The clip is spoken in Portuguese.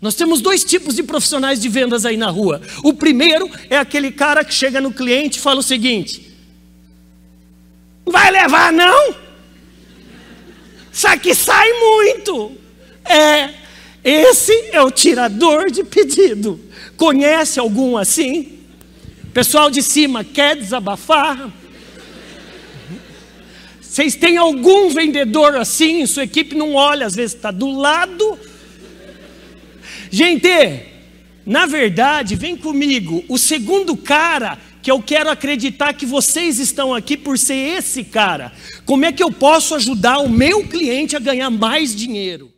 Nós temos dois tipos de profissionais de vendas aí na rua. O primeiro é aquele cara que chega no cliente e fala o seguinte: Não vai levar, não? Isso aqui sai muito. É, esse é o tirador de pedido. Conhece algum assim? Pessoal de cima, quer desabafar? Vocês têm algum vendedor assim? Sua equipe não olha, às vezes está do lado Gente, na verdade, vem comigo, o segundo cara que eu quero acreditar que vocês estão aqui por ser esse cara. Como é que eu posso ajudar o meu cliente a ganhar mais dinheiro?